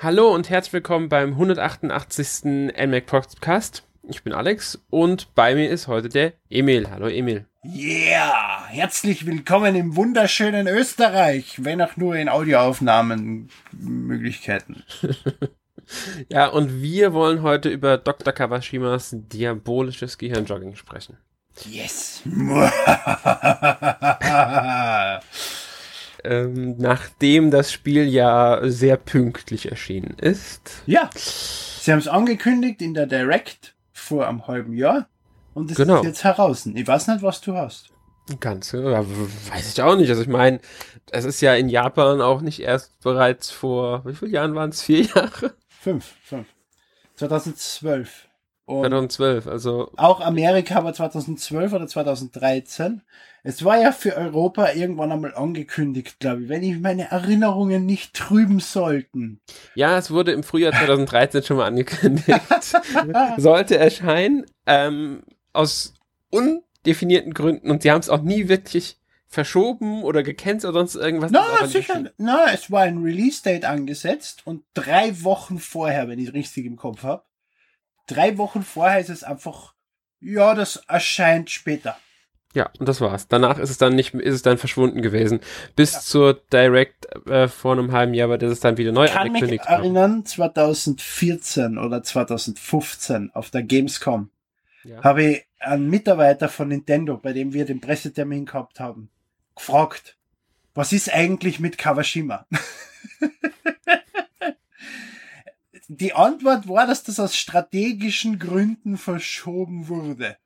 Hallo und herzlich willkommen beim 188. NMAC Podcast. Ich bin Alex und bei mir ist heute der Emil. Hallo Emil. Yeah! Herzlich willkommen im wunderschönen Österreich, wenn auch nur in Audioaufnahmen Möglichkeiten. ja, und wir wollen heute über Dr. Kawashimas diabolisches Gehirnjogging sprechen. Yes! ähm, nachdem das Spiel ja sehr pünktlich erschienen ist. Ja, sie haben es angekündigt in der Direct vor einem halben Jahr und es Genau. ist jetzt heraus. Ich weiß nicht, was du hast. Ganz, ja, weiß ich auch nicht. Also ich meine, es ist ja in Japan auch nicht erst bereits vor, wie viele Jahren waren es? Vier Jahre? Fünf, fünf. 2012. Und 2012, also auch Amerika war 2012 oder 2013. Es war ja für Europa irgendwann einmal angekündigt, glaube ich, wenn ich meine Erinnerungen nicht trüben sollten. ja, es wurde im Frühjahr 2013 schon mal angekündigt. Sollte erscheinen, ähm, aus undefinierten Gründen und sie haben es auch nie wirklich verschoben oder gecancelt oder sonst irgendwas. Ist aber sicher. nicht- Na, es war ein Release-Date angesetzt und drei Wochen vorher, wenn ich es richtig im Kopf habe, drei Wochen vorher ist es einfach, ja, das erscheint später. Ja, und das war's. Danach ist es dann nicht, ist es dann verschwunden gewesen. Bis zur Direct äh, vor einem halben Jahr, bei der es dann wieder neu Ich kann mich angekündigt erinnern, 2014 oder 2015 auf der Gamescom Ja. habe ich einen Mitarbeiter von Nintendo, bei dem wir den Pressetermin gehabt haben, gefragt, was ist eigentlich mit Kawashima? Die Antwort war, dass das aus strategischen Gründen verschoben wurde.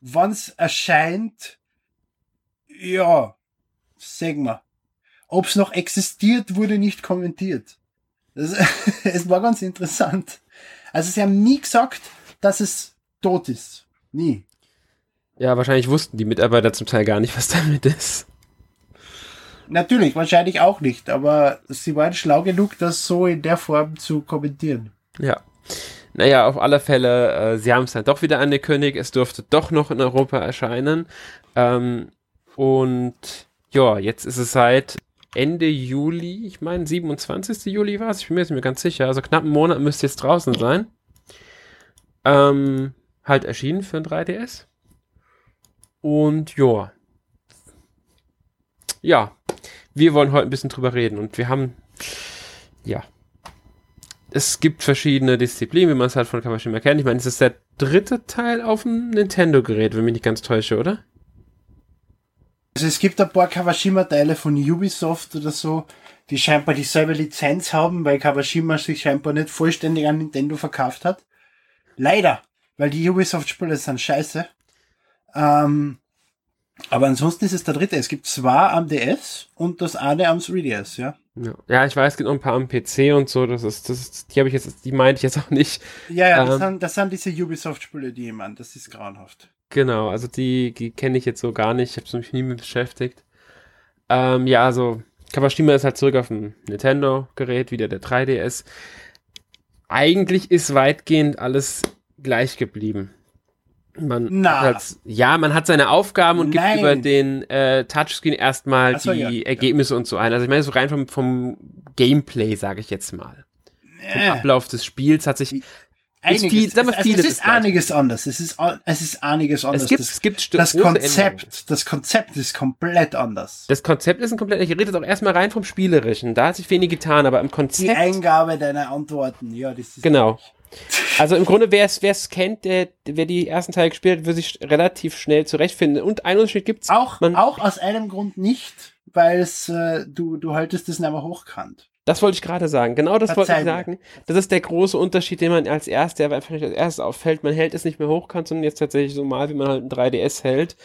Wann's erscheint, ja, sag mal. Ob's noch existiert, wurde nicht kommentiert. Das, es war ganz interessant. Also sie haben nie gesagt, dass es tot ist. Nie. Ja, wahrscheinlich wussten die Mitarbeiter zum Teil gar nicht, was damit ist. Natürlich, wahrscheinlich auch nicht, aber sie waren schlau genug, das so in der Form zu kommentieren. Ja. Naja, auf alle Fälle, äh, sie haben es dann doch wieder angekündigt. Es durfte doch noch in Europa erscheinen. Ähm, und ja, jetzt ist es seit Ende Juli, ich meine 27. Juli war es, ich bin mir jetzt nicht ganz sicher. Also knapp einen Monat müsste jetzt draußen sein. Ähm, halt erschienen für ein 3DS. Und ja. Ja, wir wollen heute ein bisschen drüber reden und wir haben, ja, es gibt verschiedene Disziplinen, wie man es halt von Kawashima kennt. Ich meine, es ist der dritte Teil auf dem Nintendo-Gerät, wenn mich nicht ganz täusche, oder? Also es gibt ein paar Kawashima-Teile von Ubisoft oder so, die scheinbar dieselbe Lizenz haben, weil Kawashima sich scheinbar nicht vollständig an Nintendo verkauft hat. Leider, weil die Ubisoft-Spiele sind scheiße. Ähm, aber ansonsten ist es der dritte. Es gibt zwei am DS und das eine am 3DS, ja. Ja. ja, ich weiß, es gibt noch ein paar am PC und so. Das ist, das ist, die habe ich jetzt, die meinte ich jetzt auch nicht. Ja, ja, das, Ähm. sind, das sind diese Ubisoft-Spiele, die ich meine. Das ist grauenhaft. Genau, also die, die kenne ich jetzt so gar nicht. Ich habe mich nie mit beschäftigt. Ähm, ja, also Kawashima ist halt zurück auf dem Nintendo-Gerät, wieder der 3DS. Eigentlich ist weitgehend alles gleich geblieben. Man Na. hat halt, ja, man hat seine Aufgaben und gibt Nein. über den äh, Touchscreen erstmal so, die ja. Ergebnisse und so ein. Also ich meine, so rein vom, vom Gameplay, sage ich jetzt mal. Vom Äh, Ablauf des Spiels hat sich einiges. viel- wir also, es ist einiges anders. Es ist, es ist einiges anders. es gibt, das es gibt das. Konzept, das Konzept ist komplett anders. Das Konzept ist ein komplett, ich rede jetzt auch erstmal rein vom Spielerischen. Da hat sich wenig getan, aber im Die Konzept. Eingabe deiner Antworten, ja, das ist. Genau. Also im Grunde, wer es kennt, der, wer die ersten Teile gespielt hat, wird sich relativ schnell zurechtfinden. Und einen Unterschied gibt's. Auch, Man- auch aus einem Grund nicht, weil äh, du, du haltest es nicht mehr hochkant. Das wollte ich gerade sagen. Genau das wollte ich sagen. Das ist der große Unterschied, den man als erster, der einfach nicht als erstes auffällt. Man hält es nicht mehr hochkant, sondern jetzt tatsächlich so mal, wie man halt ein 3DS hält.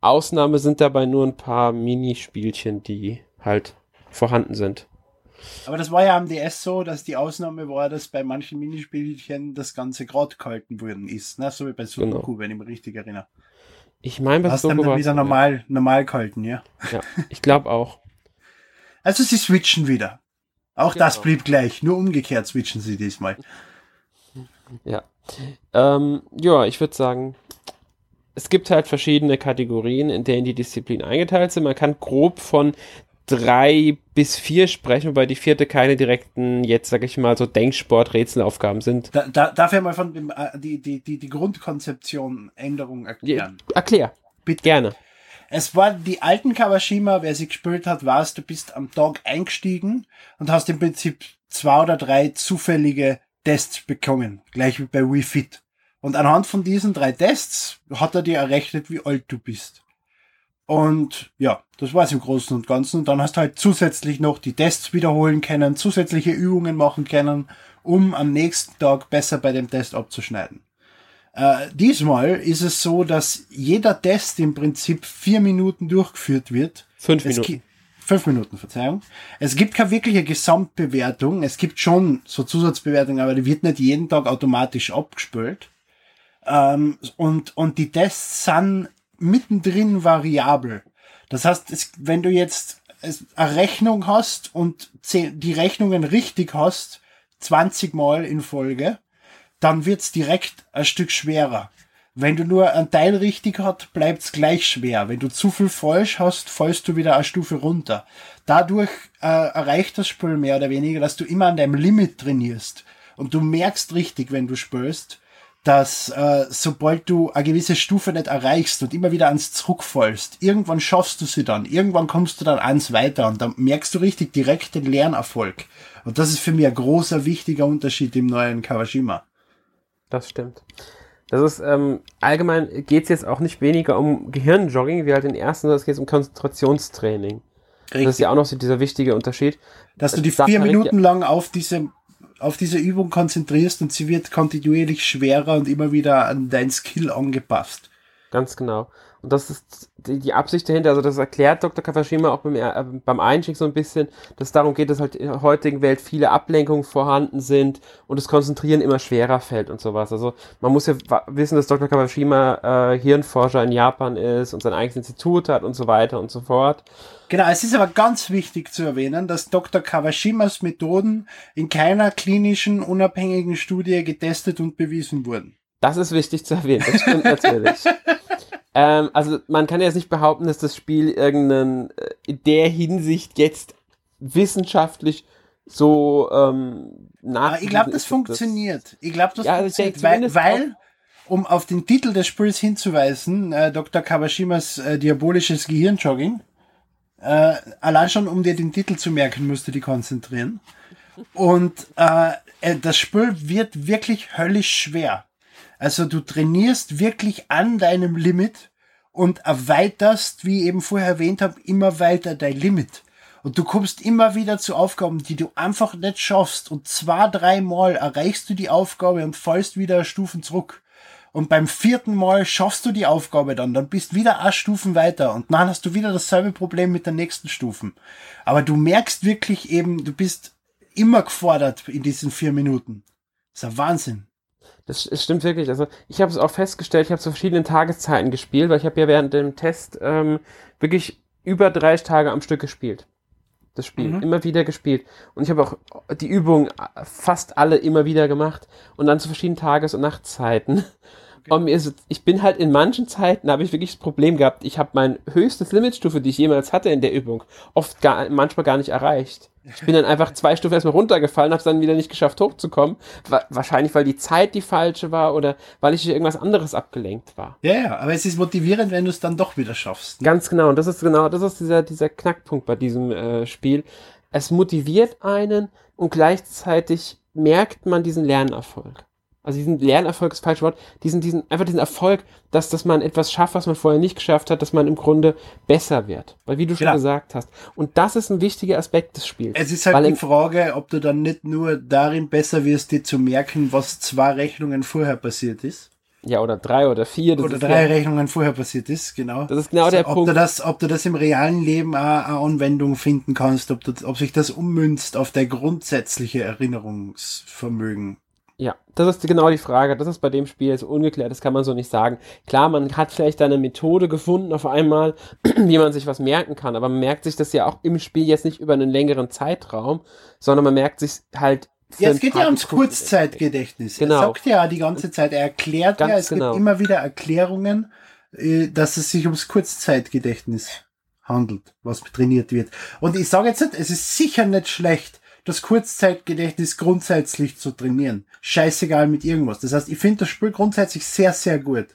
Ausnahme sind dabei nur ein paar Minispielchen, die halt vorhanden sind. Aber das war ja am DS so, dass die Ausnahme war, dass bei manchen Minispielchen das Ganze gerade gehalten worden ist. Ne? So wie bei Sudoku, Genau. wenn ich mich richtig erinnere. Ich meine, was Hast dann, dann wieder normal, normal gehalten, ja. Ja, ich glaube auch. Also sie switchen wieder. Auch das Genau. blieb gleich, nur umgekehrt switchen sie diesmal. Ja. Ähm, ja, ich würde sagen, es gibt halt verschiedene Kategorien, in denen die Disziplinen eingeteilt sind. Man kann grob von drei bis vier sprechen, wobei die vierte keine direkten, jetzt sag ich mal, so Denksport-Rätselaufgaben sind. Da, da, darf ich mal von dem, äh, die, die, die, die Grundkonzeption Änderung erklären? Ja, erklär. Bitte. Gerne. Es war die alten Kawashima, wer sie gespielt hat, weiß, du bist am Tag eingestiegen und hast im Prinzip zwei oder drei zufällige Tests bekommen, gleich wie bei Wii Fit. Und anhand von diesen drei Tests hat er dir errechnet, wie alt du bist. Und ja, das war's im Großen und Ganzen. Und dann hast du halt zusätzlich noch die Tests wiederholen können, zusätzliche Übungen machen können, um am nächsten Tag besser bei dem Test abzuschneiden. Äh, diesmal ist es so, dass jeder Test im Prinzip vier Minuten durchgeführt wird. Fünf Minuten. Fünf Minuten, Verzeihung. Es gibt keine wirkliche Gesamtbewertung. Es gibt schon so Zusatzbewertungen, aber die wird nicht jeden Tag automatisch abgespült. Ähm, und, und die Tests sind mittendrin variabel. Das heißt, es, wenn du jetzt eine Rechnung hast und die Rechnungen richtig hast, 20 Mal in Folge, dann wird's direkt ein Stück schwerer. Wenn du nur ein Teil richtig hast, bleibt's gleich schwer. Wenn du zu viel falsch hast, fallst du wieder eine Stufe runter. Dadurch äh, erreicht das Spiel mehr oder weniger, dass du immer an deinem Limit trainierst. Und du merkst richtig, wenn du spürst, dass äh, sobald du eine gewisse Stufe nicht erreichst und immer wieder ans zurückfallst, irgendwann schaffst du sie dann, irgendwann kommst du dann ans weiter und dann merkst du richtig direkt den Lernerfolg. Und das ist für mich ein großer, wichtiger Unterschied im neuen Kawashima. Das stimmt. Das ist, ähm, allgemein geht es jetzt auch nicht weniger um Gehirnjogging wie halt den ersten, sondern es geht um Konzentrationstraining. Richtig. Das ist ja auch noch so dieser wichtige Unterschied. Dass du die vier Minuten lang auf diese auf diese Übung konzentrierst und sie wird kontinuierlich schwerer und immer wieder an dein Skill angepasst. Ganz genau. Und das ist die, die Absicht dahinter, also das erklärt Dr. Kawashima auch beim, äh, beim Einstieg so ein bisschen, dass es darum geht, dass halt in der heutigen Welt viele Ablenkungen vorhanden sind und das Konzentrieren immer schwerer fällt und sowas. Also man muss ja wissen, dass Dr. Kawashima äh, Hirnforscher in Japan ist und sein eigenes Institut hat und so weiter und so fort. Genau, es ist aber ganz wichtig zu erwähnen, dass Dr. Kawashimas Methoden in keiner klinischen, unabhängigen Studie getestet und bewiesen wurden. Das ist wichtig zu erwähnen, das stimmt natürlich. ähm, also man kann jetzt nicht behaupten, dass das Spiel irgendeinen äh, in der Hinsicht jetzt wissenschaftlich so ähm, nach. Ich glaube, das funktioniert. Ich glaube, das ja, funktioniert, weil, weil um auf den Titel des Spiels hinzuweisen, äh, Dr. Kawashimas äh, diabolisches Gehirnjogging, äh, allein schon um dir den Titel zu merken, musst du dich konzentrieren. Und äh, äh das Spiel wird wirklich höllisch schwer. Also du trainierst wirklich an deinem Limit und erweiterst, wie ich eben vorher erwähnt habe, immer weiter dein Limit. Und du kommst immer wieder zu Aufgaben, die du einfach nicht schaffst. Und zwei, dreimal erreichst du die Aufgabe und fallst wieder Stufen zurück. Und beim vierten Mal schaffst du die Aufgabe dann, dann bist wieder acht Stufen weiter und dann hast du wieder dasselbe Problem mit den nächsten Stufen. Aber du merkst wirklich eben, du bist immer gefordert in diesen vier Minuten. Das ist ein Wahnsinn. Das, das stimmt wirklich. Also ich habe es auch festgestellt, ich habe zu verschiedenen Tageszeiten gespielt, weil ich habe ja während dem Test ähm, wirklich über 30 Tage am Stück gespielt. Das Spiel. Mhm. Immer wieder gespielt. Und ich habe auch die Übungen fast alle immer wieder gemacht. Und dann zu verschiedenen Tages- und Nachtzeiten. Und ist, ich bin halt in manchen Zeiten, habe ich wirklich das Problem gehabt, ich habe meine höchste Limitstufe, die ich jemals hatte in der Übung, oft gar, manchmal gar nicht erreicht. Ich bin dann einfach zwei Stufen erstmal runtergefallen, habe es dann wieder nicht geschafft hochzukommen. Wahrscheinlich, weil die Zeit die falsche war oder weil ich irgendwas anderes abgelenkt war. Ja, ja, aber es ist motivierend, wenn du es dann doch wieder schaffst. Ganz genau. Und das ist genau, das ist dieser, dieser Knackpunkt bei diesem äh, Spiel. Es motiviert einen und gleichzeitig merkt man diesen Lernerfolg also diesen Lernerfolg ist das falsche Wort, diesen, diesen, einfach diesen Erfolg, dass, dass man etwas schafft, was man vorher nicht geschafft hat, dass man im Grunde besser wird. Weil wie du schon genau. gesagt hast. Und das ist ein wichtiger Aspekt des Spiels. Es ist halt die Frage, ob du dann nicht nur darin besser wirst, dir zu merken, was zwei Rechnungen vorher passiert ist. Ja, oder drei oder vier. oder drei ja, Rechnungen vorher passiert ist, genau. Das ist genau also, der ob Punkt. Du das, ob du das im realen Leben auch eine Anwendung finden kannst, ob, du, ob sich das ummünzt auf dein grundsätzliche Erinnerungsvermögen. Ja, das ist genau die Frage. Das ist bei dem Spiel jetzt ungeklärt, das kann man so nicht sagen. Klar, man hat vielleicht eine Methode gefunden auf einmal, wie man sich was merken kann, aber man merkt sich das ja auch im Spiel jetzt nicht über einen längeren Zeitraum, sondern man merkt sich halt ja, es geht ja ums Kurzzeitgedächtnis. Genau. Er sagt ja die ganze Zeit, er erklärt Ganz ja, es genau. gibt immer wieder Erklärungen, äh, dass es sich ums Kurzzeitgedächtnis handelt, was trainiert wird. Und ich sage jetzt nicht, es ist sicher nicht schlecht, das Kurzzeitgedächtnis grundsätzlich zu trainieren. Scheißegal mit irgendwas. Das heißt, ich finde das Spiel grundsätzlich sehr, sehr gut.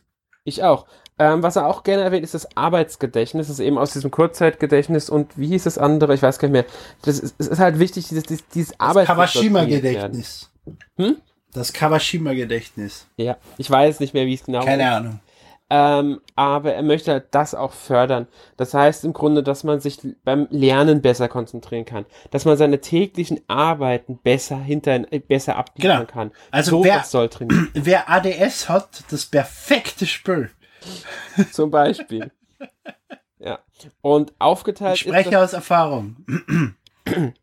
Ich auch. Ähm, was er auch gerne erwähnt, ist das Arbeitsgedächtnis. Das ist eben aus diesem Kurzzeitgedächtnis und wie hieß das andere? Ich weiß gar nicht mehr. Das ist, es ist halt wichtig, dieses, dieses, dieses Arbeitsgedächtnis. Kawashima-Gedächtnis. Hm? Das Kawashima-Gedächtnis. Ja, ich weiß nicht mehr, wie es genau Keine Ahnung. Ähm, aber er möchte halt das auch fördern. Das heißt im Grunde, dass man sich beim Lernen besser konzentrieren kann, dass man seine täglichen Arbeiten besser hinter äh, besser abliefern genau. kann. Also so wer, soll trainieren. wer ADS hat, das perfekte Spiel. Zum Beispiel. ja. Und aufgeteilt. Ich spreche aus Erfahrung.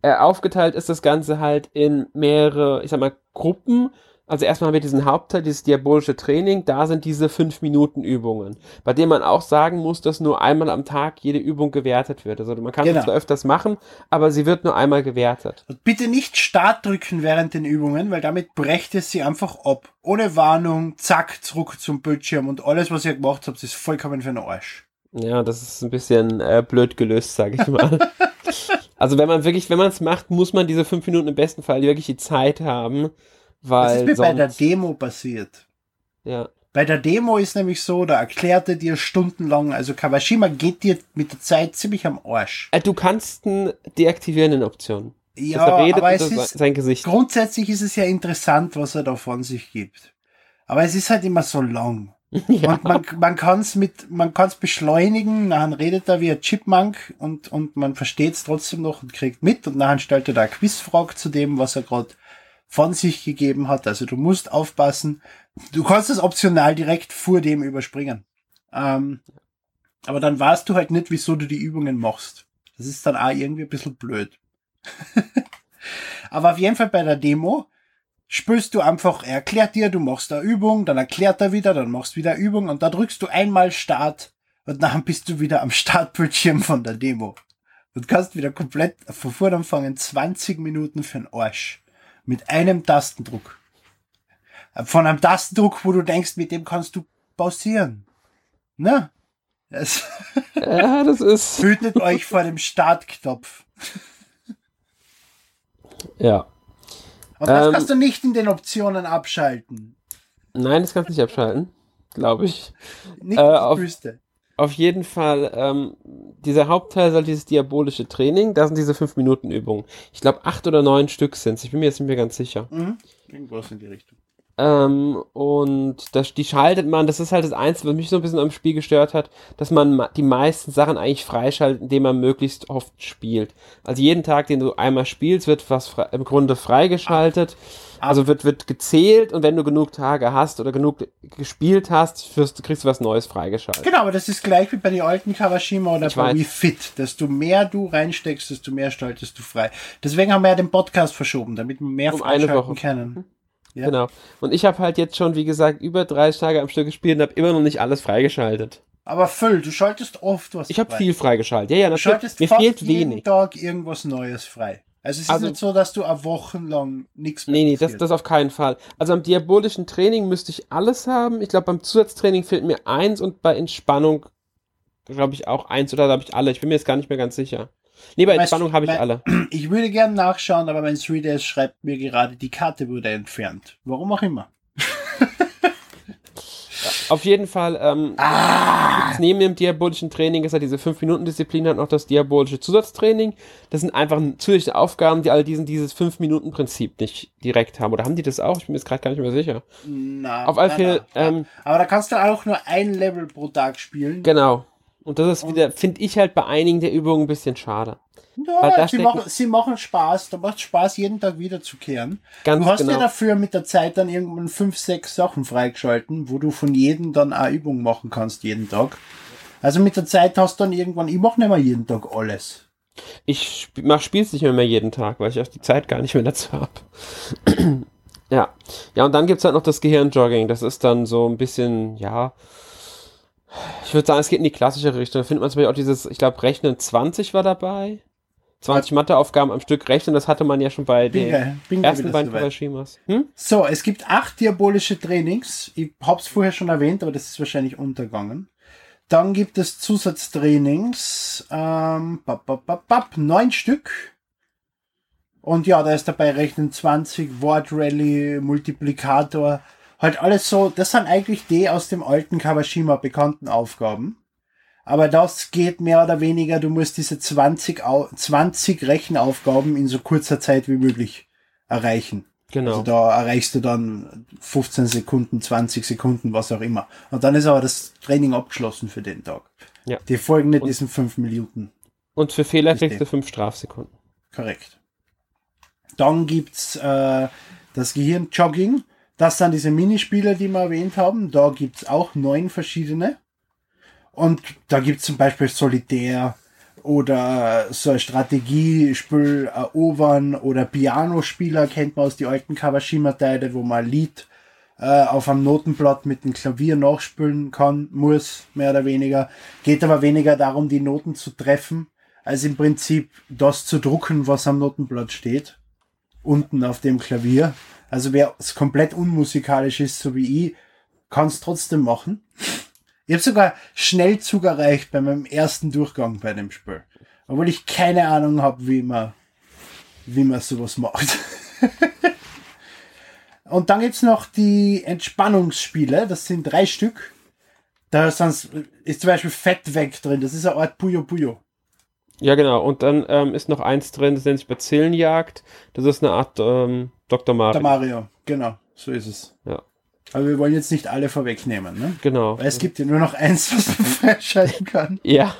äh, aufgeteilt ist das Ganze halt in mehrere, ich sag mal, Gruppen also erstmal haben wir diesen Hauptteil, dieses diabolische Training, da sind diese 5-Minuten-Übungen, bei denen man auch sagen muss, dass nur einmal am Tag jede Übung gewertet wird. Also man kann genau. zwar öfters machen, aber sie wird nur einmal gewertet. Bitte nicht Start drücken während den Übungen, weil damit brecht es sie einfach ab. Ohne Warnung, zack, zurück zum Bildschirm und alles, was ihr gemacht habt, ist vollkommen für den Arsch. Ja, das ist ein bisschen äh, blöd gelöst, sag ich mal. also wenn man wirklich, wenn man es macht, muss man diese fünf Minuten im besten Fall wirklich die Zeit haben, weil das ist mir sonst... bei der Demo passiert. Ja. Bei der Demo ist nämlich so, da erklärt er dir stundenlang, also Kawashima geht dir mit der Zeit ziemlich am Arsch. Äh, du kannst ihn deaktivieren in Optionen. Ja, aber es ist, sein Gesicht. grundsätzlich ist es ja interessant, was er da von sich gibt. Aber es ist halt immer so lang. Ja. Und man, man kann es mit, man kann es beschleunigen, nachher redet er wie ein Chipmunk und, und man versteht es trotzdem noch und kriegt mit und nachher stellt er da eine Quizfrage zu dem, was er gerade von sich gegeben hat. Also du musst aufpassen. Du kannst es optional direkt vor dem überspringen. Ähm, aber dann weißt du halt nicht, wieso du die Übungen machst. Das ist dann auch irgendwie ein bisschen blöd. aber auf jeden Fall bei der Demo spürst du einfach, er erklärt dir, du machst eine Übung, dann erklärt er wieder, dann machst wieder Übung und da drückst du einmal Start und dann bist du wieder am Startbildschirm von der Demo. Und kannst wieder komplett von vorne anfangen, 20 Minuten für den Arsch mit einem Tastendruck. Von einem Tastendruck, wo du denkst, mit dem kannst du pausieren. Ne? Das ja, das ist. Hütet euch vor dem Startknopf. Ja. Und das ähm, kannst du nicht in den Optionen abschalten. Nein, das kannst du nicht abschalten, glaube ich. Nicht äh, auf, Wüste. Auf jeden Fall, ähm, dieser Hauptteil soll dieses diabolische Training, da sind diese 5-Minuten-Übungen. Ich glaube, acht oder neun Stück sind Ich bin mir jetzt nicht mehr ganz sicher. Mhm. Irgendwas in die Richtung. Ähm, und das, die schaltet man, das ist halt das Einzige, was mich so ein bisschen am Spiel gestört hat, dass man die meisten Sachen eigentlich freischaltet, indem man möglichst oft spielt. Also jeden Tag, den du einmal spielst, wird was im Grunde freigeschaltet. Also wird, wird gezählt und wenn du genug Tage hast oder genug gespielt hast, wirst, kriegst du was Neues freigeschaltet. Genau, aber das ist gleich wie bei den alten Kawashima oder bei Fit. Desto mehr du reinsteckst, desto mehr schaltest du frei. Deswegen haben wir ja den Podcast verschoben, damit wir mehr um freischalten können. Ja. Genau. Und ich habe halt jetzt schon, wie gesagt, über 30 Tage am Stück gespielt und habe immer noch nicht alles freigeschaltet. Aber Phil, du schaltest oft was Ich habe viel freigeschaltet. Ja, ja, natürlich. Mir fehlt jeden wenig. Tag irgendwas Neues frei. Also es ist also, nicht so, dass du eine Wochen lang nichts mehr Nee, nee, das, das auf keinen Fall. Also am diabolischen Training müsste ich alles haben. Ich glaube, beim Zusatztraining fehlt mir eins und bei Entspannung glaube ich auch eins oder habe ich alle. Ich bin mir jetzt gar nicht mehr ganz sicher. Nee, bei Entspannung habe ich mein, alle. Ich würde gerne nachschauen, aber mein 3DS schreibt mir gerade, die Karte wurde entfernt. Warum auch immer. Auf jeden Fall, ähm, ah. neben dem diabolischen Training ist ja diese 5-Minuten-Disziplin hat noch das diabolische Zusatztraining. Das sind einfach zusätzliche Aufgaben, die all diesen dieses 5-Minuten-Prinzip nicht direkt haben. Oder haben die das auch? Ich bin mir jetzt gerade gar nicht mehr sicher. Na, Auf alle Fälle. Ähm, Aber da kannst du auch nur ein Level pro Tag spielen. Genau. Und das ist wieder, finde ich halt bei einigen der Übungen ein bisschen schade. Ja, sie machen, sie machen Spaß. Da macht Spaß, jeden Tag wiederzukehren. Ganz du hast genau. ja dafür mit der Zeit dann irgendwann fünf, sechs Sachen freigeschalten, wo du von jedem dann eine Übung machen kannst, jeden Tag. Also mit der Zeit hast du dann irgendwann, ich mache nicht mehr jeden Tag alles. Ich mach Spiels nicht mehr, mehr jeden Tag, weil ich auch die Zeit gar nicht mehr dazu habe. ja. Ja, und dann gibt's halt noch das Gehirnjogging. Das ist dann so ein bisschen, ja, ich würde sagen, es geht in die klassische Richtung. Da findet man zum Beispiel auch dieses, ich glaube, Rechnen 20 war dabei. 20 Matheaufgaben am Stück rechnen, das hatte man ja schon bei den ersten beiden Kawashimas. Hm? So, es gibt acht diabolische Trainings. Ich hab's vorher schon erwähnt, aber das ist wahrscheinlich untergegangen. Dann gibt es Zusatztrainings, ähm, bap, bap, bap, bap, neun Stück. Und ja, da ist dabei Rechnen 20, Wortrally, Multiplikator, halt alles so, das sind eigentlich die aus dem alten Kawashima bekannten Aufgaben. Aber das geht mehr oder weniger, du musst diese 20, 20 Rechenaufgaben in so kurzer Zeit wie möglich erreichen. Genau. Also da erreichst du dann 15 Sekunden, 20 Sekunden, was auch immer. Und dann ist aber das Training abgeschlossen für den Tag. Ja. Die folgen nicht diesen 5 Minuten. Und für Fehler kriegst du 5 Strafsekunden. Korrekt. Dann gibt's äh, das Gehirnjogging. Das sind diese Minispiele, die wir erwähnt haben. Da gibt's auch neun verschiedene. Und da gibt's zum Beispiel Solitär oder so ein Strategiespiel erobern oder Pianospieler kennt man aus die alten Kawashima-Teile, wo man Lied äh, auf einem Notenblatt mit dem Klavier nachspielen kann, muss, mehr oder weniger. Geht aber weniger darum, die Noten zu treffen, als im Prinzip das zu drucken, was am Notenblatt steht. Unten auf dem Klavier. Also wer es komplett unmusikalisch ist, so wie ich, kann es trotzdem machen. Ich habe sogar Schnellzug erreicht bei meinem ersten Durchgang bei dem Spiel. Obwohl ich keine Ahnung habe, wie man, wie man sowas macht. Und dann gibt's noch die Entspannungsspiele. Das sind drei Stück. Da ist zum Beispiel Fett weg drin. Das ist eine Art Puyo Puyo. Ja, genau. Und dann ähm, ist noch eins drin, das nennt sich Bazillenjagd. Das ist eine Art ähm, Dr. Mario. Der Mario. Genau, so ist es. Ja. Aber wir wollen jetzt nicht alle vorwegnehmen, ne? Genau. Weil es gibt ja nur noch eins, was man freischalten kann. Ja,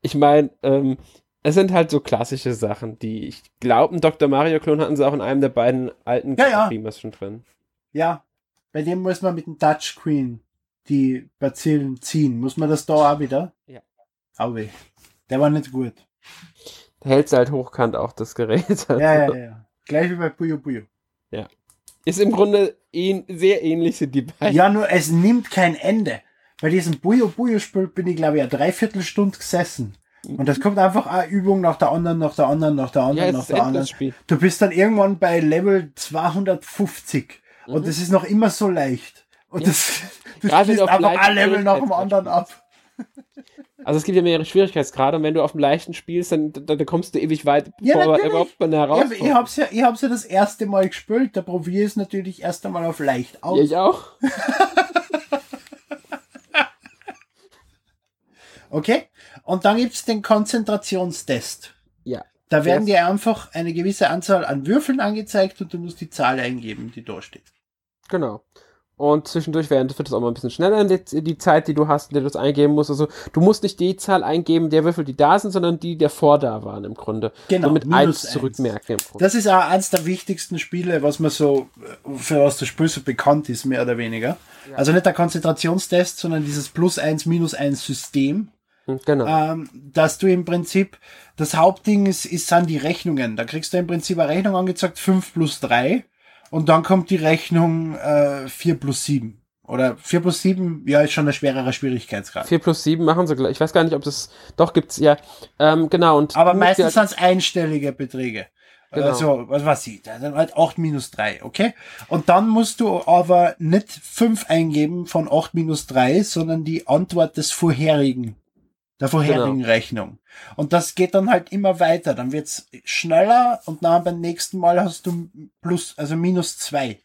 ich meine, ähm, es sind halt so klassische Sachen, die ich glaube, einen Dr. Mario-Klon hatten sie auch in einem der beiden alten Ja, ja. Schon drin. Ja, bei dem muss man mit dem Touchscreen die Bazillen ziehen. Muss man das da auch wieder? Ja. Auwe. Der war nicht gut. Da hält halt hochkant auch das Gerät. Also Ja, ja, ja, ja. Gleich wie bei Puyo Puyo. Ist im Grunde ähn sehr ähnlich sind die beiden. Ja, nur es nimmt kein Ende. Bei diesem Puyo Puyo Spiel bin ich, glaube ich, eine Dreiviertelstunde gesessen. Und das kommt einfach eine Übung nach der anderen, nach der anderen, nach der Ja, anderen, es nach der anderen. Endlosspiel. Du bist dann irgendwann bei Level 250. Und Mhm. das ist noch immer so leicht. Und Ja. das, du Gerade auf einfach ein Level nach dem anderen ab. Also es gibt ja mehrere Schwierigkeitsgrade und wenn du auf dem leichten spielst, dann, dann, dann kommst du ewig weit, Ja, bevor natürlich. überhaupt mal eine Ja, ich hab's ja, ich hab's ja das erste Mal gespielt. Da probiere ich es natürlich erst einmal auf leicht aus. Ja, ich auch. Okay? Und dann gibt's den Konzentrationstest. Ja. Da werden dir einfach eine gewisse Anzahl an Würfeln angezeigt und du musst die Zahl eingeben, die da steht. Genau. Und zwischendurch während wird es auch mal ein bisschen schneller, die, die Zeit, die du hast, in der du es eingeben musst. Also du musst nicht die Zahl eingeben der Würfel, die da sind, sondern die, die davor da waren im Grunde. Genau, So mit minus eins eins. zurückmerken. Das ist auch eines der wichtigsten Spiele, was man so, für was das Spiel so bekannt ist, mehr oder weniger. Also nicht der Konzentrationstest, sondern dieses Plus eins Minus eins System. Hm, Genau. ähm, dass du im Prinzip, das Hauptding ist, ist sind die Rechnungen. Da kriegst du im Prinzip eine Rechnung angezeigt, 5 plus 3 und dann kommt die Rechnung äh, 4 plus 7. Oder 4 plus 7, ja, ist schon ein schwererer Schwierigkeitsgrad. 4 plus 7 machen sie gleich. Ich weiß gar nicht, ob das. Doch, gibt's ja. Ähm, genau. Und Aber meistens sind es einstellige Beträge. Genau. Also, was weiß ich, dann halt 8 minus 3, okay? Und dann musst du aber nicht 5 eingeben von 8 minus 3, sondern die Antwort des vorherigen, der vorherigen Genau. Rechnung. Und das geht dann halt immer weiter. Dann wird's schneller und dann beim nächsten Mal hast du plus, also minus 2.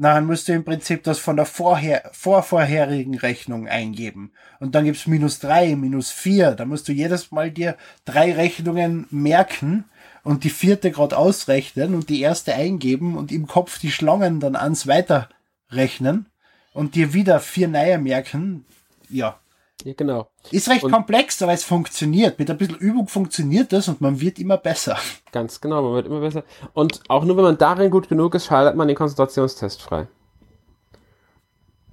Dann musst du im Prinzip das von der vorher, vorvorherigen Rechnung eingeben. Und dann gibt's minus drei, minus vier. Da musst du jedes Mal dir drei Rechnungen merken und die vierte gerade ausrechnen und die erste eingeben und im Kopf die Schlangen dann ans weiterrechnen und dir wieder vier neue merken. Ja. Ja, genau. Ist recht Und- komplex, aber es funktioniert. Mit ein bisschen Übung funktioniert das und man wird immer besser. Ganz genau. Man wird immer besser. Und auch nur wenn man darin gut genug ist, schaltet man den Konzentrationstest frei.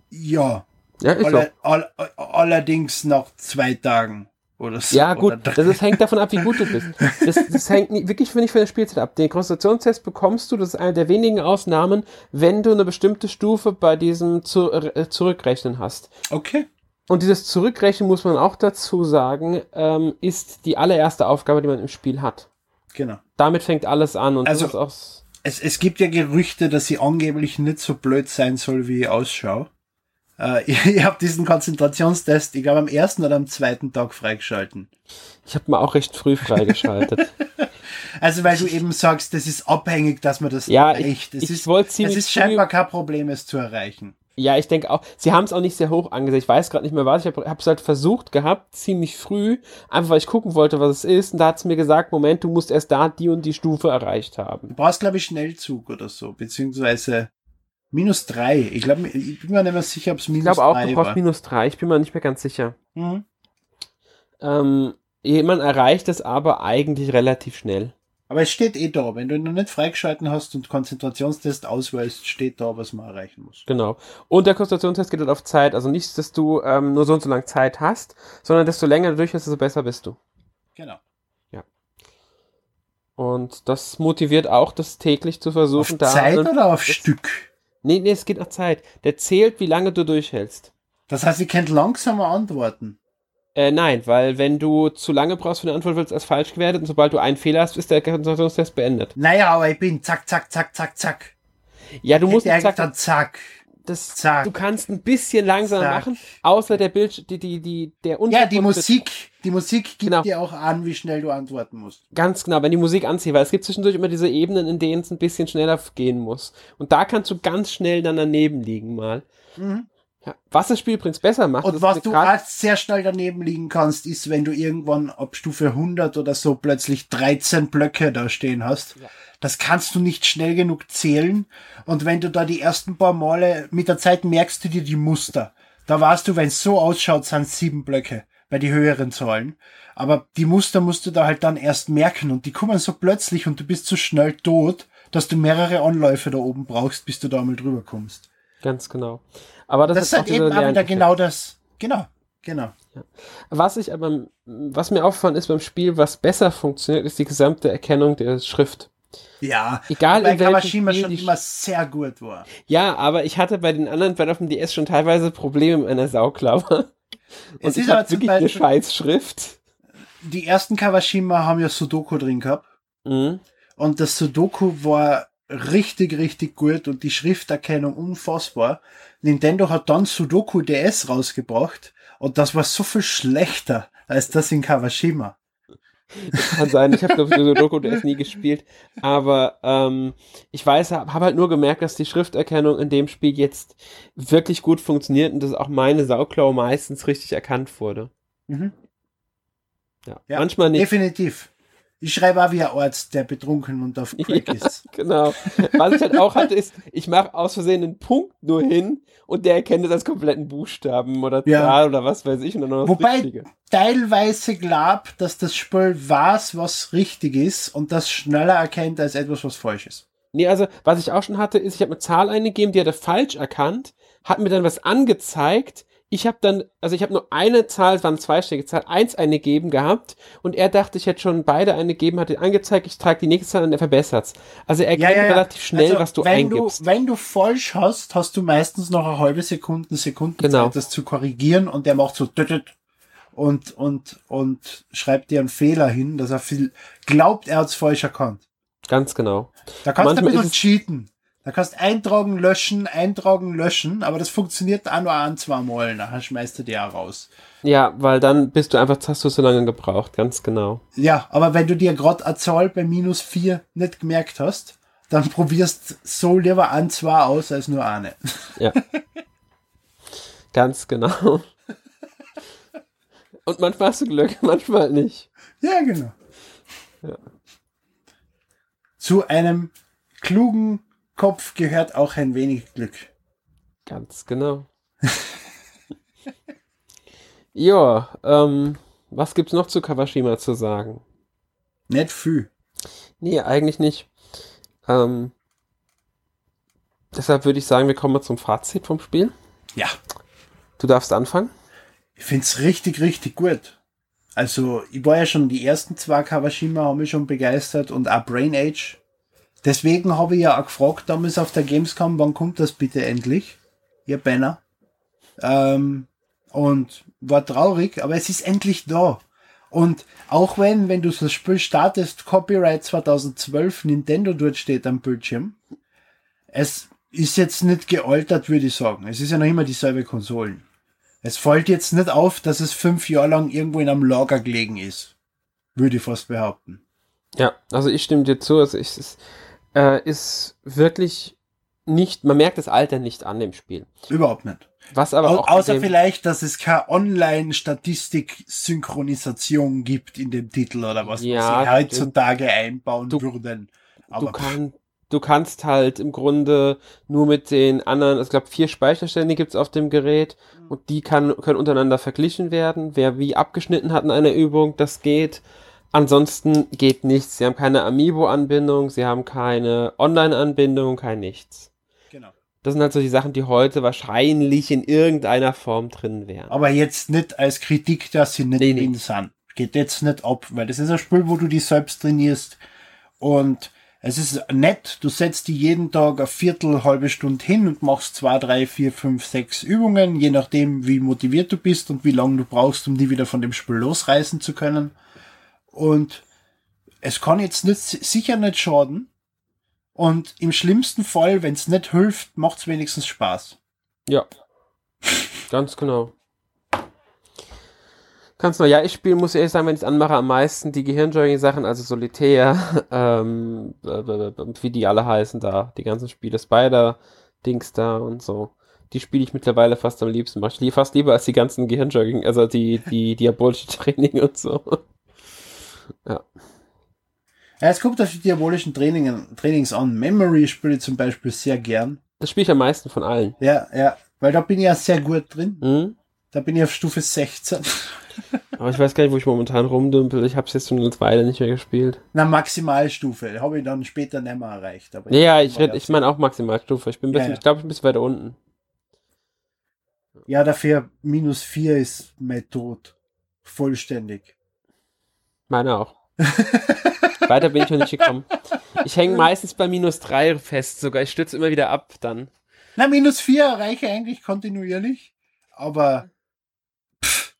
Ja. Ja, ist so. Alle, all, allerdings nach zwei Tagen oder so. Ja, gut, das ist, hängt davon ab, wie gut du bist. Das, das hängt nie, wirklich nicht von der Spielzeit ab. Den Konzentrationstest bekommst du, das ist eine der wenigen Ausnahmen, wenn du eine bestimmte Stufe bei diesem zu, äh, Zurückrechnen hast. Okay. Und dieses Zurückrechnen, muss man auch dazu sagen, ähm, ist die allererste Aufgabe, die man im Spiel hat. Genau. Damit fängt alles an und Also- Es, es gibt ja Gerüchte, dass sie angeblich nicht so blöd sein soll, wie ich ausschaue. Äh, ich ich habe diesen Konzentrationstest, ich glaube, am ersten oder am zweiten Tag freigeschalten. Ich habe mal auch recht früh freigeschaltet. Also, weil du eben sagst, das ist abhängig, dass man das Ja, erreicht. ich- Es ich ist, wollte es ist scheinbar kein Problem, es zu erreichen. Ja, ich denke auch, sie haben es auch nicht sehr hoch angesetzt. Ich weiß gerade nicht mehr was. Ich habe es halt versucht gehabt, ziemlich früh, einfach weil ich gucken wollte, was es ist. Und da hat es mir gesagt, Moment, du musst erst da die und die Stufe erreicht haben. Du brauchst, glaube ich, Schnellzug oder so, beziehungsweise minus drei. Ich glaube, ich bin mir nicht mehr sicher, ob es Ich minus glaube auch, drei du brauchst war. minus drei. Ich bin mir nicht mehr ganz sicher. Mhm. Ähm, man erreicht es aber eigentlich relativ schnell. Aber es steht eh da. Wenn du ihn noch nicht freigeschalten hast und Konzentrationstest auswählst, steht da, was man erreichen muss. Genau. Und der Konzentrationstest geht halt auf Zeit. Also nicht, dass du ähm, nur so und so lange Zeit hast, sondern desto länger du durch hast, desto besser bist du. Genau. Und das motiviert auch, das täglich zu versuchen. Auf da Zeit oder auf Stück? Nee, nee, es geht nach Zeit. Der zählt, wie lange du durchhältst. Das heißt, ihr könnt langsamer antworten. Äh, nein, weil wenn du zu lange brauchst für eine Antwort, wird es als falsch gewertet und sobald du einen Fehler hast, ist der Konzentrationstest beendet. Naja, aber ich bin zack, zack, zack, zack, zack. Ja, du musst Hätte zack, dann zack. das, zack. du kannst ein bisschen langsamer Zack. machen, außer der Bild, die, die, die, der Ja, Untergrund die wird- Musik, die Musik gibt Genau. dir auch an, wie schnell du antworten musst. Ganz genau, wenn die Musik anzieht, weil es gibt zwischendurch immer diese Ebenen, in denen es ein bisschen schneller gehen muss. Und da kannst du ganz schnell dann daneben liegen mal. Ja. Was das Spiel übrigens besser macht. Und was du sehr schnell daneben liegen kannst, ist, wenn du irgendwann ab Stufe 100 oder so plötzlich 13 Blöcke da stehen hast. Ja. Das kannst du nicht schnell genug zählen. Und wenn du da die ersten paar Male, mit der Zeit merkst du dir die Muster. Da weißt du, wenn es so ausschaut, sind sieben Blöcke bei die höheren Zahlen. Aber die Muster musst du da halt dann erst merken und die kommen so plötzlich und du bist so schnell tot, dass du mehrere Anläufe da oben brauchst, bis du da mal drüber kommst. Ganz genau. Aber das, Das, ist halt eben auch wieder genau das. Genau, genau. Was ich aber, was mir aufgefallen ist beim Spiel, was besser funktioniert, ist die gesamte Erkennung der Schrift. Ja, Egal bei in Kawashima Spiel schon immer sehr gut war. Ja, aber ich hatte bei den anderen bei auf dem DS schon teilweise Probleme mit meiner Sauklaue. Und Es ist aber wirklich eine Beispiel- scheiß Schrift. Die ersten Kawashima haben ja Sudoku drin gehabt. Mhm. Und das Sudoku war richtig, richtig gut und die Schrifterkennung unfassbar. Nintendo hat dann Sudoku DS rausgebracht und das war so viel schlechter als das in Kawashima. Kann sein, ich habe glaube ich Sudoku DS nie gespielt, aber ähm, ich weiß, habe hab halt nur gemerkt, dass die Schrifterkennung in dem Spiel jetzt wirklich gut funktioniert und dass auch meine Sauklaue meistens richtig erkannt wurde. Mhm. Ja, Ja, manchmal nicht. Definitiv. Ich schreibe auch wie ein Arzt, der betrunken und auf Crack ist. Genau. Was ich halt auch hatte, ist, ich mache aus Versehen einen Punkt nur hin und der erkennt es als kompletten Buchstaben oder Ja. Zahl oder was weiß ich und dann noch das Wobei Richtige. teilweise glaub, dass das Spiel weiß, was richtig ist und das schneller erkennt als etwas, was falsch ist. Nee, also, was ich auch schon hatte, ist, ich habe eine Zahl eingegeben, die hat er falsch erkannt, hat mir dann was angezeigt. Ich habe dann, also ich habe nur eine Zahl, es war eine zweistellige Zahl, eins eingegeben gehabt und er dachte, ich hätte schon beide eingegeben, hat ihn angezeigt, ich trage die nächste Zahl und er verbessert's. Also er erkennt relativ schnell, Also, was du wenn eingibst. Du, wenn du falsch hast, hast du meistens noch eine halbe Sekunde, Sekunde Genau. Zeit, das zu korrigieren und der macht so und, und, und schreibt dir einen Fehler hin, dass er viel glaubt, er hat's falsch erkannt. Ganz genau. Da kannst du Manchmal ein bisschen es- cheaten. Da kannst du eintragen, löschen, eintragen, löschen, aber das funktioniert auch nur ein, zwei Mal, nachher schmeißt du die auch raus. Ja, weil dann bist du einfach, hast du so lange gebraucht, ganz genau. Ja, aber wenn du dir gerade eine Zahl bei minus vier nicht gemerkt hast, dann probierst so lieber ein, zwei aus als nur eine. Ja. Ganz genau. Und manchmal hast du Glück, manchmal nicht. Ja, genau. Zu einem klugen Kopf gehört auch ein wenig Glück. Ganz genau. ja, ähm, was gibt's noch zu Kawashima zu sagen? Nicht viel. Nee, eigentlich nicht. Ähm, deshalb würde ich sagen, wir kommen mal zum Fazit vom Spiel. Ja, Du darfst anfangen. ich find's richtig, richtig gut. Also, ich war ja schon die ersten zwei Kawashima, haben mich schon begeistert und auch Brain Age. Deswegen habe ich ja auch gefragt damals auf der Gamescom, wann kommt das bitte endlich? Ihr Banner. Ähm, und war traurig, aber es ist endlich da. Und auch wenn, wenn du das Spiel startest, Copyright 2012, Nintendo dort steht am Bildschirm, es ist jetzt nicht gealtert, würde ich sagen. Es ist ja noch immer dieselbe Konsolen. Es fällt jetzt nicht auf, dass es fünf Jahre lang irgendwo in einem Lager gelegen ist. Würde ich fast behaupten. Ja, also ich stimme dir zu. Also ich, es äh, ist wirklich nicht, man merkt das Alter nicht an dem Spiel. Überhaupt nicht. Was aber Au außer vielleicht, dass es keine Online-Statistik-Synchronisation gibt in dem Titel oder was Ja, sie heutzutage einbauen Du- würden. du, Aber kann, du kannst halt im Grunde nur mit den anderen, ich glaube vier Speicherstände gibt's auf dem Gerät und die kann, können untereinander verglichen werden. Wer wie abgeschnitten hat in einer Übung, das geht. Ansonsten geht nichts. Sie haben keine Amiibo-Anbindung, sie haben keine Online-Anbindung, kein nichts. genau. Das sind halt so die Sachen, die heute wahrscheinlich in irgendeiner Form drin wären. Aber jetzt nicht als Kritik, dass sie nicht Nee, nee. drin sind. Geht jetzt nicht ab, weil das ist ein Spiel, wo du dich selbst trainierst und es ist nett, du setzt die jeden Tag eine Viertel, halbe Stunde hin und machst zwei, drei, vier, fünf, sechs Übungen, je nachdem, wie motiviert du bist und wie lange du brauchst, um die wieder von dem Spiel losreißen zu können. Und es kann jetzt nicht, sicher nicht schaden. Und im schlimmsten Fall, wenn es nicht hilft, macht es wenigstens Spaß. Ja. Ganz genau. Ganz genau. Ja, ich spiele, muss ich ehrlich sagen, wenn ich es anmache, am meisten die Gehirnjogging-Sachen, also Solitär, ähm, äh, äh, äh, wie die alle heißen da, die ganzen Spiele, Spider-Dings da und so. Die spiele ich mittlerweile fast am liebsten. Mach ich fast lieber als die ganzen Gehirnjogging, also die, die diabolische Training und so. Ja, es kommt auf die diabolischen Trainingen, Trainings an. Memory spiele ich zum Beispiel sehr gern. Das spiele ich am meisten von allen. Ja, ja, weil da bin ich ja sehr gut drin. Hm? Da bin ich auf Stufe 16. Aber ich weiß gar nicht, wo ich momentan rumdümpel. Ich habe es jetzt schon eine Weile nicht mehr gespielt. Na, Maximalstufe. Habe ich dann später nicht mehr erreicht. Aber Ja, ich, red, ich meine auch Maximalstufe. Ich bin ein Ja, bisschen, ja. ich glaube, ich bin ein bisschen weiter unten. Ja, dafür minus 4 ist mein Tod. Vollständig. Meine auch. Weiter bin ich noch nicht gekommen. Ich hänge meistens bei minus drei fest sogar. Ich stürze immer wieder ab dann. Na, minus 4 erreiche ich eigentlich kontinuierlich. Aber pff,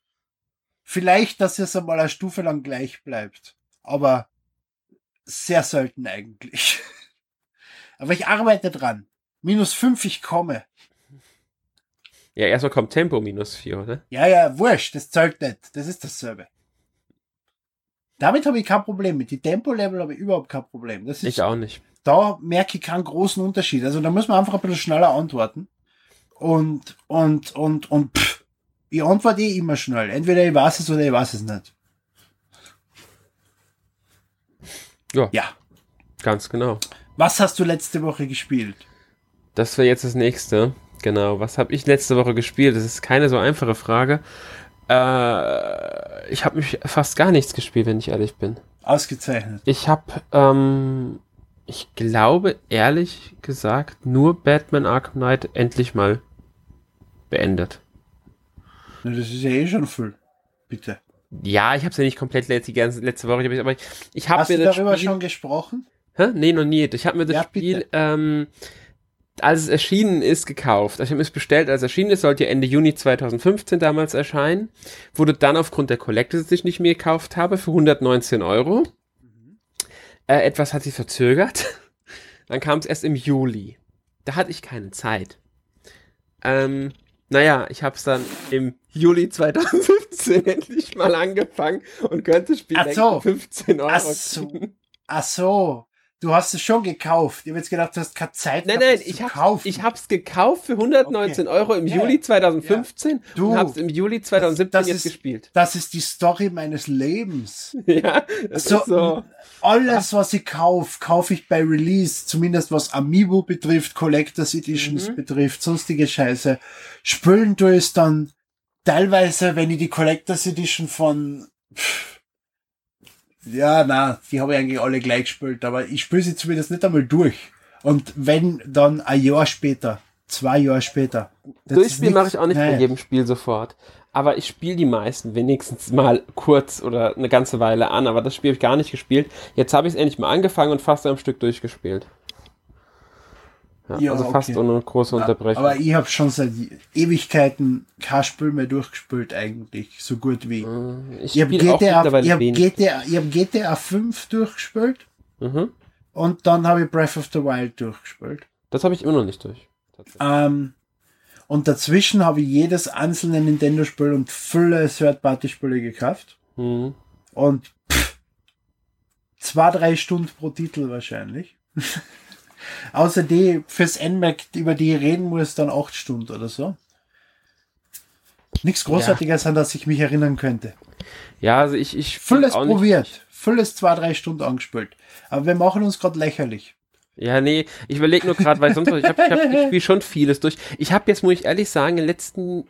vielleicht, dass es einmal eine Stufe lang gleich bleibt. Aber sehr selten eigentlich. Aber ich arbeite dran. Minus 5, ich komme. Ja, erstmal kommt Tempo minus vier, oder? Ja, ja, wurscht, das zählt nicht. Das ist dasselbe. Damit habe ich kein Problem. Mit dem Tempo-Level habe ich überhaupt kein Problem. Das ist, Ich auch nicht. da merke ich keinen großen Unterschied. Also da muss man einfach ein bisschen schneller antworten. Und, und, und, und, pff, ich antworte eh immer schnell. Entweder ich weiß es oder ich weiß es nicht. Ja. Ja. Ganz genau. Was hast du letzte Woche gespielt? Das wäre jetzt das nächste. Genau. Was habe ich letzte Woche gespielt? Das ist keine so einfache Frage. Äh, ich habe mich fast gar nichts gespielt, wenn ich ehrlich bin. Ausgezeichnet. Ich habe, ähm, ich glaube, ehrlich gesagt, nur Batman Arkham Knight endlich mal beendet. Na, das ist ja eh schon viel. Bitte. Ja, ich habe es ja nicht komplett letzte, letzte Woche, aber ich, ich habe Hast mir du das darüber Spiel, schon gesprochen? Hä? Nee, noch nie. Ich habe mir das Ja, Spiel, ähm, als es erschienen ist, gekauft. Also ich habe es bestellt, als es erschienen ist, sollte ja Ende Juni 2015 damals erscheinen. Wurde dann aufgrund der Collectors, die ich nicht mehr gekauft habe, für 119 Euro. Äh, etwas hat sich verzögert. Dann kam es erst im Juli. Da hatte ich keine Zeit. Ähm, naja, ich habe es dann im Juli 2015 endlich mal angefangen und könnte Spiel so. für 15 Euro Ach so. Ach so. Du hast es schon gekauft. Ich habe jetzt gedacht, du hast keine Zeit Nein, nein, es ich kaufen. ich hab's gekauft für 119 Euro im Ja, Juli 2015 Du, und hab's im Juli 2017 das jetzt ist- gespielt. Das ist die Story meines Lebens. Ja, das So, so. alles, was ich kaufe, kaufe ich bei Release. Zumindest was Amiibo betrifft, Collectors Editions Mhm. betrifft, sonstige Scheiße. Spülen tue ich dann teilweise, wenn ich die Collectors Edition von pff, ja, na, die habe ich eigentlich alle gleich gespielt, aber ich spiele sie zumindest nicht einmal durch. Und wenn, dann ein Jahr später, zwei Jahre später. Das nix- mache ich auch nicht bei Nein. jedem Spiel sofort. Aber ich spiele die meisten wenigstens mal kurz oder eine ganze Weile an. Aber das Spiel habe ich gar nicht gespielt. Jetzt habe ich es endlich mal angefangen und fast am Stück durchgespielt. Ja, Ja, also fast okay. ohne große Unterbrechung. Aber ich habe schon seit Ewigkeiten kein Spiel mehr durchgespielt eigentlich, so gut wie. ich Ich habe GTA, ich hab. GTA, ich hab GTA 5 durchgespielt Mhm. und dann habe ich Breath of the Wild durchgespielt. Das habe ich immer noch nicht durch. Ähm, und dazwischen habe ich jedes einzelne Nintendo-Spiel und viele Third-Party-Spiele gekauft. Mhm. Und pff, zwei, drei Stunden pro Titel wahrscheinlich. Außer die fürs NMAC, über die ich reden muss, dann acht Stunden oder so. Nichts Großartiges, ja. an das ich mich erinnern könnte. Ja, also ich, ich Vieles probiert. Vieles zwei, drei Stunden angespielt. Aber wir machen uns gerade lächerlich. Ja, nee, ich überlege nur gerade, weil sonst, ich habe ich hab, ich schon vieles durch. Ich habe jetzt, muss ich ehrlich sagen, in den letzten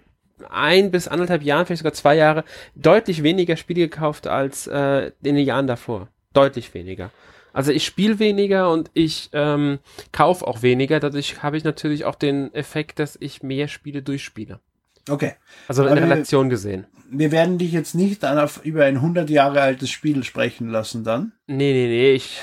ein bis anderthalb Jahren, vielleicht sogar zwei Jahre, deutlich weniger Spiele gekauft als äh, in den Jahren davor. Deutlich weniger. Also ich spiele weniger und ich ähm, kaufe auch weniger. Dadurch habe ich natürlich auch den Effekt, dass ich mehr Spiele durchspiele. Okay. Also in Aber Relation gesehen. Wir werden dich jetzt nicht auf, über ein 100 Jahre altes Spiel sprechen lassen dann. Nee, nee, nee, ich,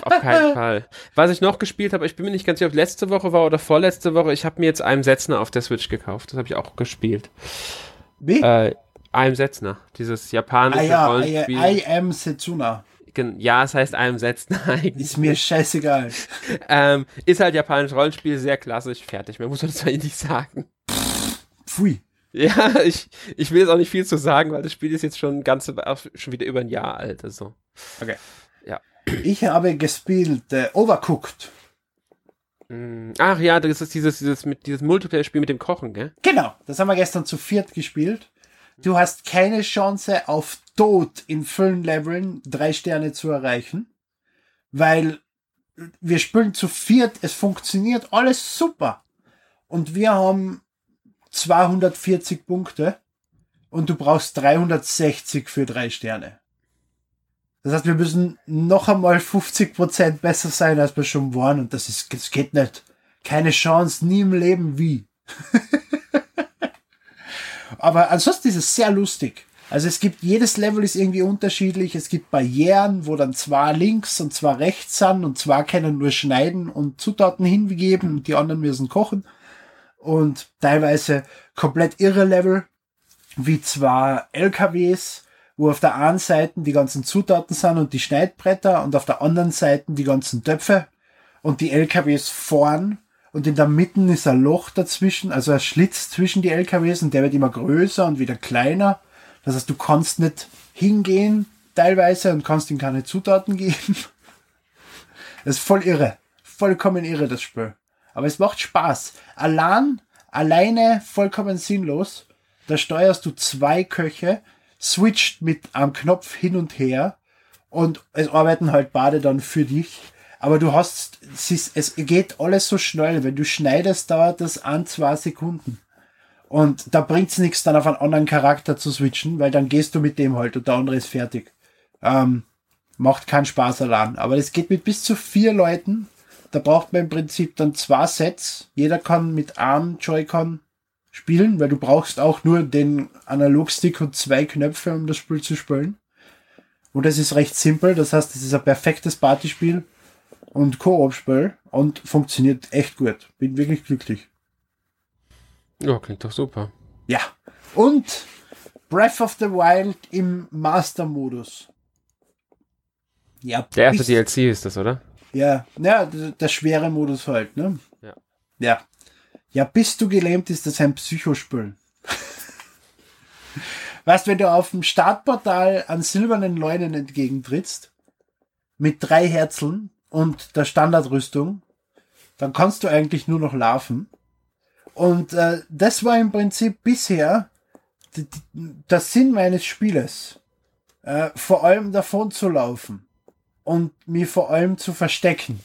auf keinen Fall. Was ich noch gespielt habe, ich bin mir nicht ganz sicher, ob letzte Woche war oder vorletzte Woche, ich habe mir jetzt einem Setzner auf der Switch gekauft. Das habe ich auch gespielt. Wie? Äh, einem Setzner, dieses japanische ah, ja, Rollenspiel. I, I am Setsuna. Ja, es heiheißt einem Setzner eigentlich. Ist mir scheißegal. ähm, ist halt japanisches Rollenspiel, sehr klassisch, fertig. Mehr muss man das nicht sagen. Pfui. Ja, ich, ich will jetzt auch nicht viel zu sagen, weil das Spiel ist jetzt schon ganze, schon wieder über ein Jahr alt. Also. Okay. Ja. Ich habe gespielt äh, Overcooked. Mm, ach ja, das ist dieses, dieses, dieses Multiplayer-Spiel mit dem Kochen, gell? Genau, das haben wir gestern zu viert gespielt. Du hast keine Chance auf Tod in vollen Leveln drei Sterne zu erreichen, weil wir spielen zu viert, es funktioniert alles super. Und wir haben 240 Punkte und du brauchst 360 für drei Sterne. Das heißt, wir müssen noch einmal 50 Prozent besser sein, als wir schon waren und das ist, das geht nicht. Keine Chance, nie im Leben wie. Aber ansonsten ist es sehr lustig. Also es gibt, jedes Level ist irgendwie unterschiedlich. Es gibt Barrieren, wo dann zwei links und zwei rechts sind und zwei können nur schneiden und Zutaten hingeben und die anderen müssen kochen und teilweise komplett irre Level, wie zwar LKWs, wo auf der einen Seite die ganzen Zutaten sind und die Schneidbretter und auf der anderen Seite die ganzen Töpfe und die LKWs vorn und in der Mitte ist ein Loch dazwischen, also ein Schlitz zwischen die LKWs und der wird immer größer und wieder kleiner. Das heißt, du kannst nicht hingehen teilweise und kannst ihm keine Zutaten geben. Das ist voll irre. Vollkommen irre, das Spiel. Aber es macht Spaß. Allein, alleine vollkommen sinnlos. Da steuerst du zwei Köche, switcht mit einem Knopf hin und her und es arbeiten halt beide dann für dich. Aber du hast, es, ist, es geht alles so schnell. Wenn du schneidest, dauert das an zwei Sekunden. Und da bringt's nichts, dann auf einen anderen Charakter zu switchen, weil dann gehst du mit dem halt und der andere ist fertig. Ähm, macht keinen Spaß allein. Aber es geht mit bis zu vier Leuten da braucht man im Prinzip dann zwei Sets. Jeder kann mit einem Joy-Con spielen, weil du brauchst auch nur den Analogstick und zwei Knöpfe, um das Spiel zu spielen. Und das ist recht simpel. Das heißt, es ist ein perfektes Partyspiel und Koop-Spiel und funktioniert echt gut. Bin wirklich glücklich. Ja, klingt doch super. Ja. Und Breath of the Wild im Master-Modus. Ja, der erste DLC ist das, oder? Ja, ja, der, schwere Modus halt, ne? Ja. Ja. Ja, bist du gelähmt, ist das ein Psychospiel. weißt, wenn du auf dem Startportal an silbernen Leunen entgegentrittst, mit drei Herzeln und der Standardrüstung, dann kannst du eigentlich nur noch laufen. Und äh, das war im Prinzip bisher der Sinn meines Spieles. Äh, vor allem davon zu laufen und mich vor allem zu verstecken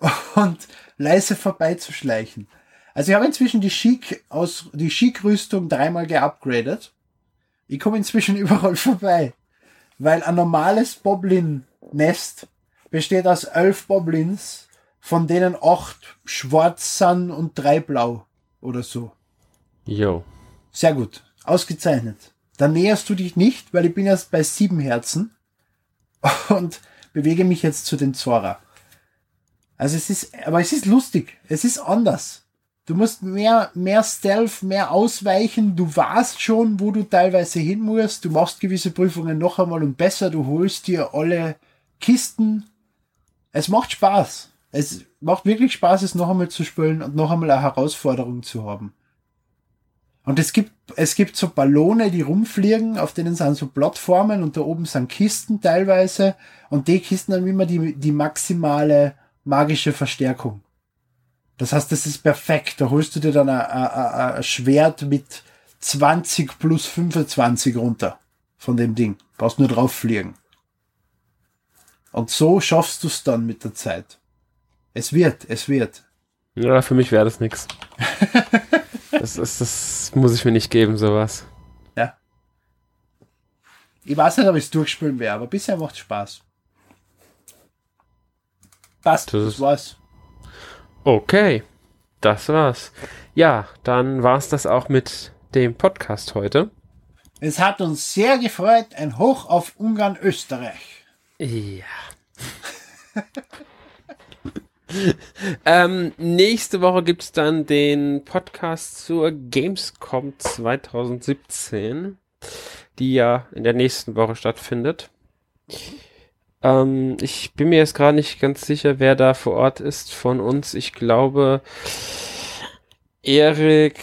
und leise vorbeizuschleichen. Also ich habe inzwischen die Chic aus die Chic-Rüstung dreimal geupgradet. Ich komme inzwischen überall vorbei, weil ein normales Boblin-Nest besteht aus elf Boblins, von denen acht schwarz sind und drei blau oder so. Jo. Sehr gut, ausgezeichnet. Dann näherst du dich nicht, weil ich bin erst bei sieben Herzen und bewege mich jetzt zu den Zora. Also es ist, aber es ist lustig. Es ist anders. Du musst mehr, mehr Stealth, mehr ausweichen. Du weißt schon, wo du teilweise hin musst. Du machst gewisse Prüfungen noch einmal und besser. Du holst dir alle Kisten. Es macht Spaß. Es macht wirklich Spaß, es noch einmal zu spielen und noch einmal eine Herausforderung zu haben. Und es gibt, es gibt so Ballone, die rumfliegen, auf denen sind so Plattformen und da oben sind Kisten teilweise. Und die Kisten haben immer die, die maximale magische Verstärkung. Das heißt, das ist perfekt. Da holst du dir dann ein Schwert mit 20 plus 25 runter von dem Ding. Brauchst nur drauf fliegen. Und so schaffst du es dann mit der Zeit. Es wird, es wird. Ja, für mich wäre das nichts. Das, das, das muss ich mir nicht geben, sowas. Ja. Ich weiß nicht, ob ich es durchspielen werde, aber bisher macht es Spaß. Passt, das, das war's. Okay, das war's. Ja, dann war's das auch mit dem Podcast heute. Es hat uns sehr gefreut. Ein Hoch auf Ungarn, Österreich. Ja. ähm, nächste Woche gibt es dann den Podcast zur Gamescom 2017, die ja in der nächsten Woche stattfindet. Ähm, ich bin mir jetzt gerade nicht ganz sicher, wer da vor Ort ist von uns. Ich glaube, Erik,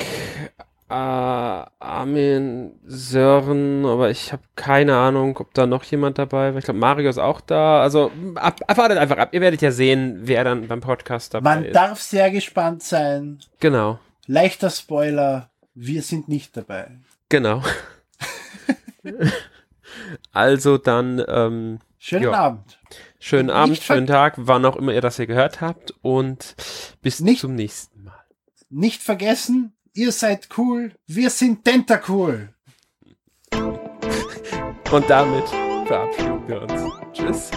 äh, Armin, Sören, aber ich habe keine Ahnung, ob da noch jemand dabei war. Ich glaube, Mario ist auch da. Also ab, abwartet einfach ab. Ihr werdet ja sehen, wer dann beim Podcast dabei Man ist. Man darf sehr gespannt sein. Genau. Leichter Spoiler, wir sind nicht dabei. Genau. also dann ähm, Schönen jo. Abend. Schönen Abend, schönen Tag, wann auch immer ihr das hier gehört habt und bis nicht, zum nächsten Mal. Nicht vergessen, ihr seid cool, wir sind Tentacool. Und damit verabschieden wir uns. Tschüss.